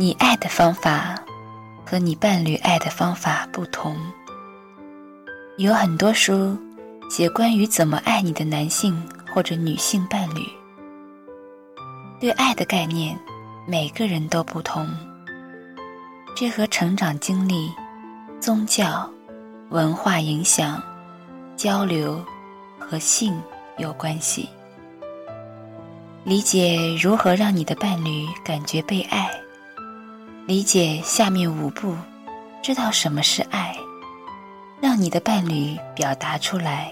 你爱的方法和你伴侣爱的方法不同。有很多书写关于怎么爱你的男性或者女性伴侣。对爱的概念，每个人都不同。这和成长经历、宗教、文化影响、交流和性有关系。理解如何让你的伴侣感觉被爱，理解下面五步，知道什么是爱，让你的伴侣表达出来，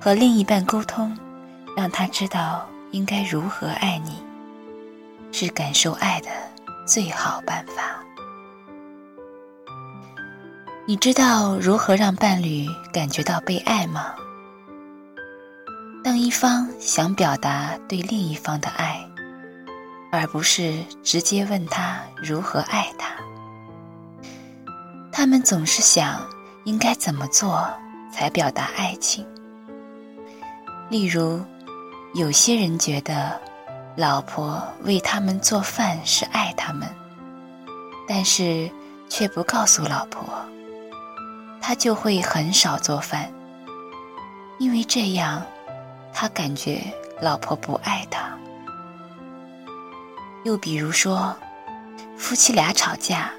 和另一半沟通，让他知道应该如何爱你，是感受爱的最好办法。你知道如何让伴侣感觉到被爱吗？当一方想表达对另一方的爱，而不是直接问他如何爱他，他们总是想应该怎么做才表达爱情。例如，有些人觉得老婆为他们做饭是爱他们，但是却不告诉老婆。他就会很少做饭，因为这样，他感觉老婆不爱他。又比如说，夫妻俩吵架，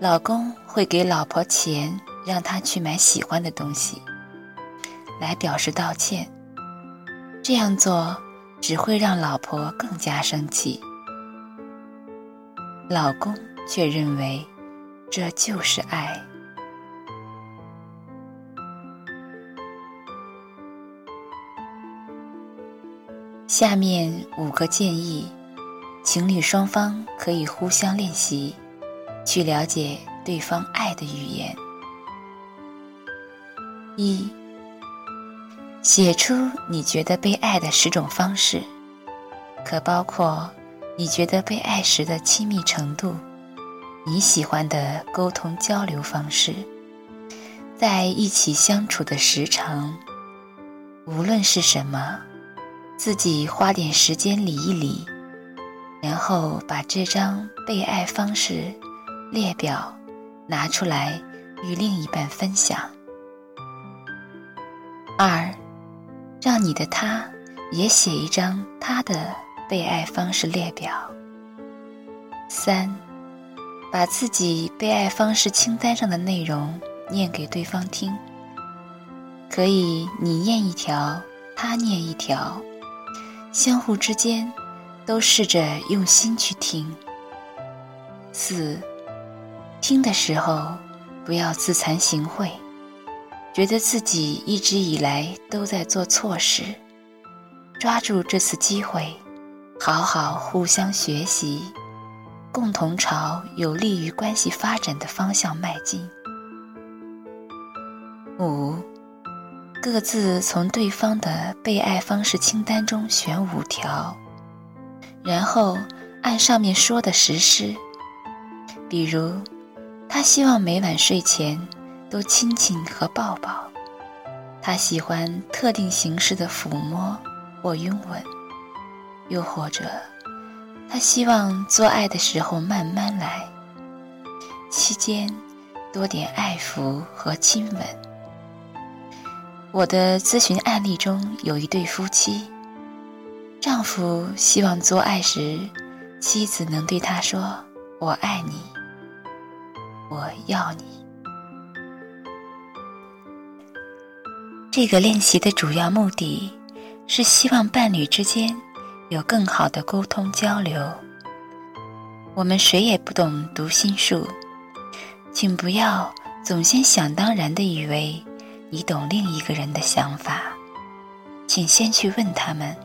老公会给老婆钱，让她去买喜欢的东西，来表示道歉。这样做只会让老婆更加生气，老公却认为这就是爱。下面五个建议，情侣双方可以互相练习，去了解对方爱的语言。一，写出你觉得被爱的十种方式，可包括你觉得被爱时的亲密程度，你喜欢的沟通交流方式，在一起相处的时长，无论是什么。自己花点时间理一理，然后把这张被爱方式列表拿出来与另一半分享。二，让你的他也写一张他的被爱方式列表。三，把自己被爱方式清单上的内容念给对方听，可以你念一条，他念一条。相互之间，都试着用心去听。四，听的时候不要自惭形秽，觉得自己一直以来都在做错事，抓住这次机会，好好互相学习，共同朝有利于关系发展的方向迈进。五。各自从对方的被爱方式清单中选五条，然后按上面说的实施。比如，他希望每晚睡前都亲亲和抱抱；他喜欢特定形式的抚摸或拥吻；又或者，他希望做爱的时候慢慢来，期间多点爱抚和亲吻。我的咨询案例中有一对夫妻，丈夫希望做爱时，妻子能对他说：“我爱你，我要你。”这个练习的主要目的是希望伴侣之间有更好的沟通交流。我们谁也不懂读心术，请不要总先想当然的以为。你懂另一个人的想法，请先去问他们。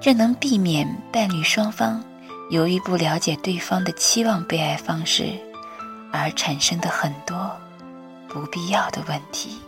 这能避免伴侣双方由于不了解对方的期望被爱方式而产生的很多不必要的问题。